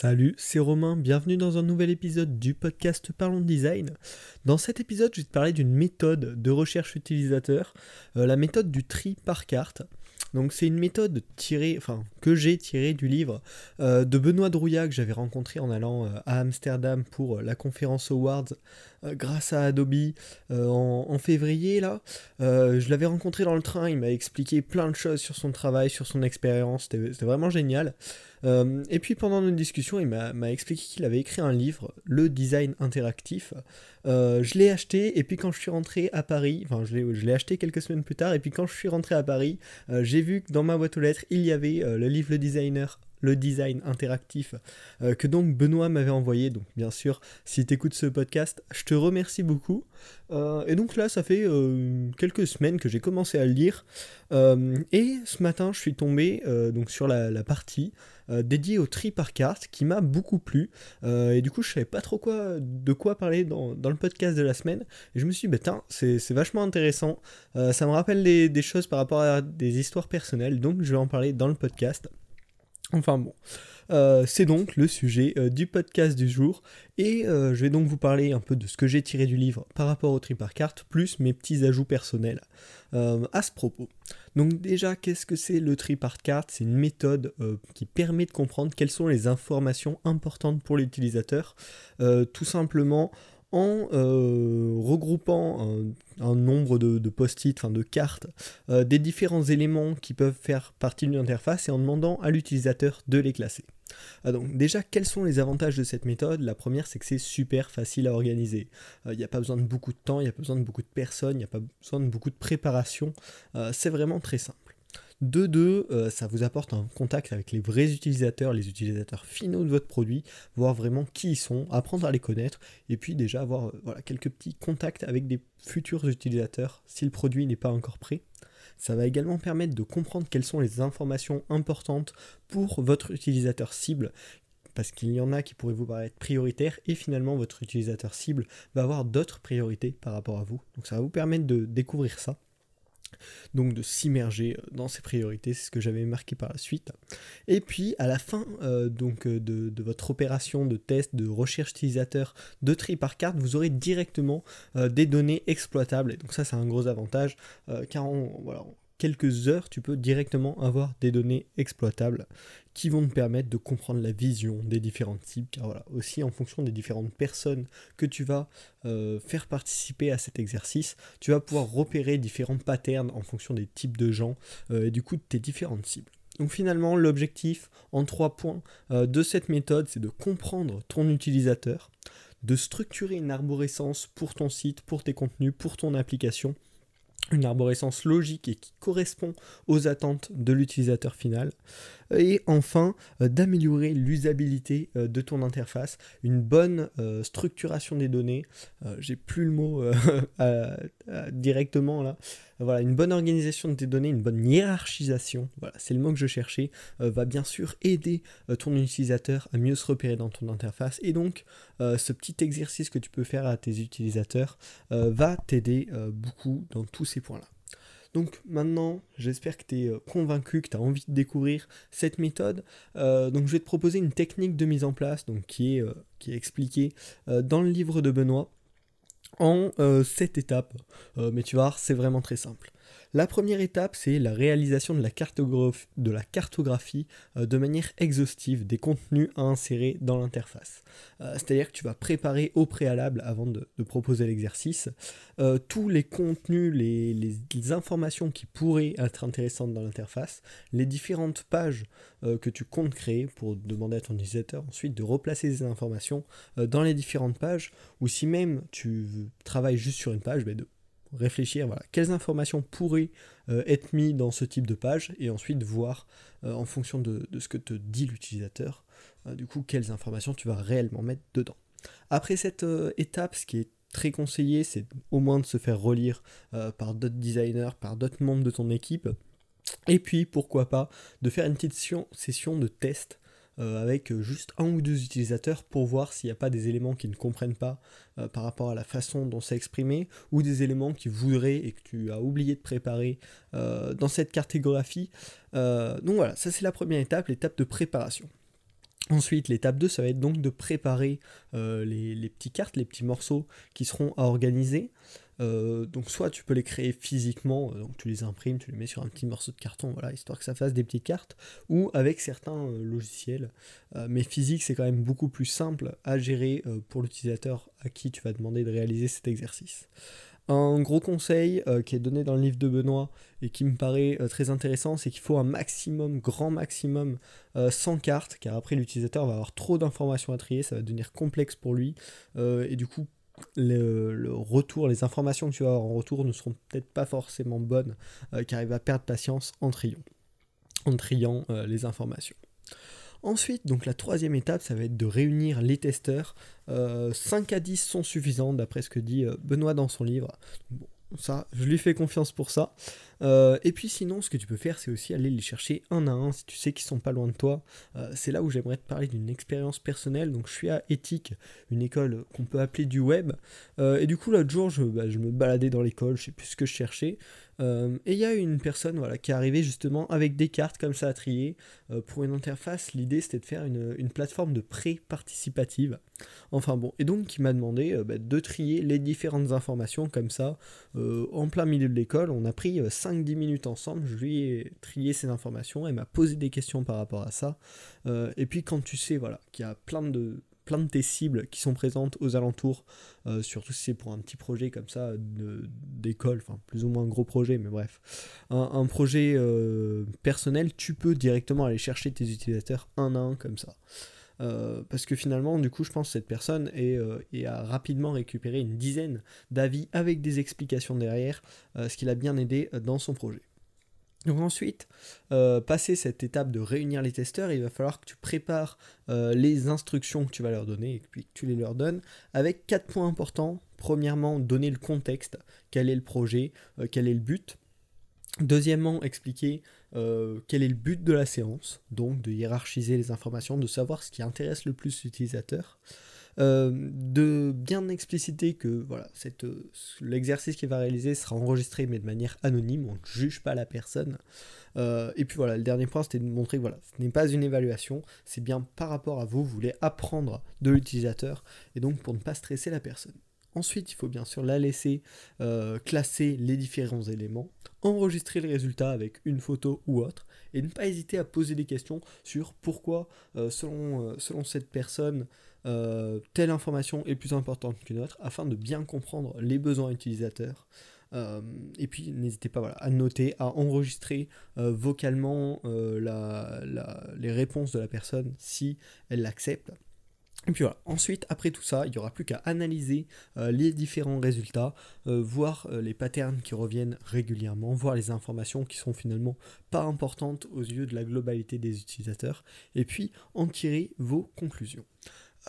Salut, c'est Romain, bienvenue dans un nouvel épisode du podcast Parlons Design. Dans cet épisode, je vais te parler d'une méthode de recherche utilisateur, euh, la méthode du tri par carte. Donc c'est une méthode tirée, enfin que j'ai tirée du livre euh, de Benoît Drouillat que j'avais rencontré en allant euh, à Amsterdam pour la conférence Awards grâce à Adobe en, en, février là. je l'avais rencontré dans le train, il m'a expliqué plein de choses sur son travail, sur son expérience, c'était vraiment génial. Euh, et puis pendant notre discussion, il m'a expliqué qu'il avait écrit un livre, Le design interactif. Euh, je l'ai acheté et puis quand je suis rentré à Paris, enfin je l'ai acheté quelques semaines plus tard, et puis quand je suis rentré à Paris, euh, j'ai vu que dans ma boîte aux lettres, il y avait le livre Le designer le design interactif que donc Benoît m'avait envoyé. Donc bien sûr, si tu écoutes ce podcast, je te remercie beaucoup. et donc là, ça fait quelques semaines que j'ai commencé à le lire. et ce matin, je suis tombé donc sur la partie euh, dédié au tri par carte qui m'a beaucoup plu. Euh, et du coup, je savais pas trop quoi, de quoi parler dans, le podcast de la semaine. Et je me suis dit, bah, c'est vachement intéressant. Euh, ça me rappelle des, choses par rapport à des histoires personnelles, donc je vais en parler dans le podcast. Enfin bon. c'est donc le sujet du podcast du jour et je vais donc vous parler un peu de ce que j'ai tiré du livre par rapport au tri par carte, plus mes petits ajouts personnels à ce propos. Donc déjà, qu'est-ce que c'est le tri par carte? C'est une méthode euh, qui permet de comprendre quelles sont les informations importantes pour l'utilisateur, euh, tout simplement en euh, regroupant un, nombre de, post-it, enfin de cartes, des différents éléments qui peuvent faire partie d'une interface et en demandant à l'utilisateur de les classer. Ah, donc déjà, quels sont les avantages de cette méthode? La première, c'est que c'est super facile à organiser. Il euh, n'y a pas besoin de beaucoup de temps, il n'y a pas besoin de beaucoup de personnes, il n'y a pas besoin de beaucoup de préparation. Euh, c'est vraiment très simple. De deux, euh, ça vous apporte un contact avec les vrais utilisateurs, les utilisateurs finaux de votre produit, voir vraiment qui ils sont, apprendre à les connaître, et puis déjà avoir voilà, quelques petits contacts avec des futurs utilisateurs si le produit n'est pas encore prêt. Ça va également permettre de comprendre quelles sont les informations importantes pour votre utilisateur cible parce qu'il y en a qui pourraient vous paraître prioritaires et finalement votre utilisateur cible va avoir d'autres priorités par rapport à vous. Donc ça va vous permettre de découvrir ça donc de s'immerger euh, dans ses priorités, c'est ce que j'avais marqué par la suite. Et puis à la fin euh, donc euh, de, votre opération de test, de recherche utilisateur, de tri par carte, vous aurez directement des données exploitables. Et donc ça c'est un gros avantage car on, voilà, quelques heures, tu peux directement avoir des données exploitables qui vont te permettre de comprendre la vision des différentes cibles. Car voilà, aussi en fonction des différentes personnes que tu vas euh, faire participer à cet exercice, tu vas pouvoir repérer différents patterns en fonction des types de gens euh, et du coup de tes différentes cibles. Donc finalement, l'objectif en trois points euh, de cette méthode, c'est de comprendre ton utilisateur, de structurer une arborescence pour ton site, pour tes contenus, pour ton application, une arborescence logique et qui correspond aux attentes de l'utilisateur final. Et enfin, euh, d'améliorer l'usabilité euh, de ton interface, une bonne euh, structuration des données, j'ai plus le mot directement là, voilà, une bonne organisation de tes données, une bonne hiérarchisation, voilà, c'est le mot que je cherchais, va bien sûr aider ton utilisateur à mieux se repérer dans ton interface. Et donc, ce petit exercice que tu peux faire à tes utilisateurs va t'aider beaucoup dans tous ces points-là. Donc maintenant, j'espère que tu es euh, convaincu, que tu as envie de découvrir cette méthode. Euh, donc je vais te proposer une technique de mise en place euh, qui est expliquée dans le livre de Benoît en 7 étapes. mais tu voir, c'est vraiment très simple. La première étape, c'est la réalisation de la, cartographie, euh, de manière exhaustive des contenus à insérer dans l'interface. Euh, c'est-à-dire que tu vas préparer au préalable, avant de, proposer l'exercice, euh, tous les contenus, les, informations qui pourraient être intéressantes dans l'interface, les différentes pages que tu comptes créer pour demander à ton utilisateur ensuite de replacer ces informations dans les différentes pages, ou si même tu travailles juste sur une page, ben de réfléchir, voilà, quelles informations pourraient euh, être mises dans ce type de page, et ensuite voir, euh, en fonction de, ce que te dit l'utilisateur, euh, du coup, quelles informations tu vas réellement mettre dedans. Après cette étape, ce qui est très conseillé, c'est au moins de se faire relire par d'autres designers, par d'autres membres de ton équipe, et puis, pourquoi pas, de faire une petite session de test euh, avec juste un ou deux utilisateurs pour voir s'il n'y a pas des éléments qui ne comprennent pas euh, par rapport à la façon dont c'est exprimé ou des éléments qu'ils voudraient et que tu as oublié de préparer euh, dans cette cartographie. donc voilà, ça c'est la première étape, l'étape de préparation. Ensuite, l'étape 2, ça va être donc de préparer euh, les, petites cartes, les petits morceaux qui seront à organiser. Euh, donc soit tu peux les créer physiquement, euh, donc tu les imprimes, tu les mets sur un petit morceau de carton, voilà, histoire que ça fasse des petites cartes, ou avec certains logiciels. mais physique, c'est quand même beaucoup plus simple à gérer pour l'utilisateur à qui tu vas demander de réaliser cet exercice. Un gros conseil euh, qui est donné dans le livre de Benoît et qui me paraît euh, très intéressant, c'est qu'il faut un maximum, grand maximum, euh, sans carte, car après l'utilisateur va avoir trop d'informations à trier, ça va devenir complexe pour lui, et du coup le, retour, les informations que tu vas avoir en retour ne seront peut-être pas forcément bonnes, car il va perdre patience en triant, en triant les informations. Ensuite, donc la troisième étape, ça va être de réunir les testeurs. 5 euh, à 10 sont suffisants, d'après ce que dit euh, Benoît dans son livre. Bon, ça, je lui fais confiance pour ça. Euh, et puis sinon, ce que tu peux faire, c'est aussi aller les chercher un à un si tu sais qu'ils sont pas loin de toi. c'est là où j'aimerais te parler d'une expérience personnelle. Donc je suis à Ethique, une école qu'on peut appeler du web. et du coup, l'autre jour, je, bah, je, me baladais dans l'école, je sais plus ce que je cherchais. Euh, et il y a une personne voilà, qui est arrivée justement avec des cartes comme ça à trier. Euh, pour une interface, l'idée c'était de faire une, plateforme de pré-participative. Enfin bon, et donc qui m'a demandé euh, bah, de trier les différentes informations comme ça en plein milieu de l'école. On a pris 5-10 minutes ensemble, je lui ai trié ces informations, elle m'a posé des questions par rapport à ça. et puis quand tu sais voilà, qu'il y a plein de de tes cibles qui sont présentes aux alentours, euh, surtout si c'est pour un petit projet comme ça d'école, enfin plus ou moins un gros projet, mais bref. Un, projet euh, personnel, tu peux directement aller chercher tes utilisateurs un à un comme ça. Euh, parce que finalement, du coup, je pense que cette personne est, a rapidement récupéré une dizaine d'avis avec des explications derrière, ce qui l'a bien aidé dans son projet. Donc ensuite, euh, passer cette étape de réunir les testeurs, il va falloir que tu prépares euh, les instructions que tu vas leur donner et puis que tu les leur donnes avec quatre points importants. Premièrement, donner le contexte, quel est le projet, euh, quel est le but. Deuxièmement, expliquer quel est le but de la séance, donc de hiérarchiser les informations, de savoir ce qui intéresse le plus l'utilisateur. Euh, de bien expliciter que voilà, euh, l'exercice qu'il va réaliser sera enregistré mais de manière anonyme, on ne juge pas la personne. Euh, et puis voilà, le dernier point c'était de montrer que voilà, ce n'est pas une évaluation, c'est bien par rapport à vous, vous voulez apprendre de l'utilisateur et donc pour ne pas stresser la personne. Ensuite, il faut bien sûr la laisser classer les différents éléments, enregistrer les résultats avec une photo ou autre, et ne pas hésiter à poser des questions sur pourquoi, selon, selon cette personne, euh, telle information est plus importante qu'une autre afin de bien comprendre les besoins utilisateurs. Euh, et puis n'hésitez pas à noter, à enregistrer euh, vocalement les réponses de la personne si elle l'accepte. Et puis ensuite, après tout ça, il n'y aura plus qu'à analyser les différents résultats, voir les patterns qui reviennent régulièrement, voir les informations qui sont finalement pas importantes aux yeux de la globalité des utilisateurs, et puis en tirer vos conclusions.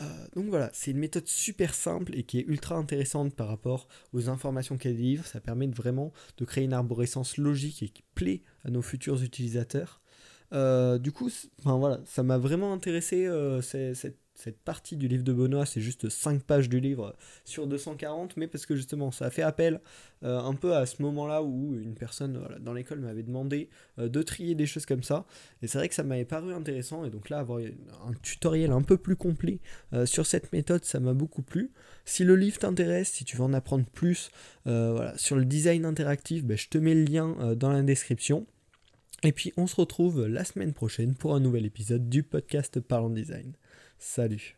Euh, donc voilà, c'est une méthode super simple et qui est ultra intéressante par rapport aux informations qu'elle livre. Ça permet vraiment de créer une arborescence logique et qui plaît à nos futurs utilisateurs. Euh, du coup, voilà, ça m'a vraiment intéressé euh, cette cette partie du livre de Benoît, c'est juste 5 pages du livre sur 240, mais parce que justement, ça fait appel euh, un peu à ce moment-là où une personne dans l'école m'avait demandé euh, de trier des choses comme ça. Et c'est vrai que ça m'avait paru intéressant, et donc là, avoir un tutoriel un peu plus complet euh, sur cette méthode, ça m'a beaucoup plu. Si le livre t'intéresse, si tu veux en apprendre plus sur le design interactif, ben, je te mets le lien dans la description. Et puis on se retrouve la semaine prochaine pour un nouvel épisode du podcast Parlons Design. Salut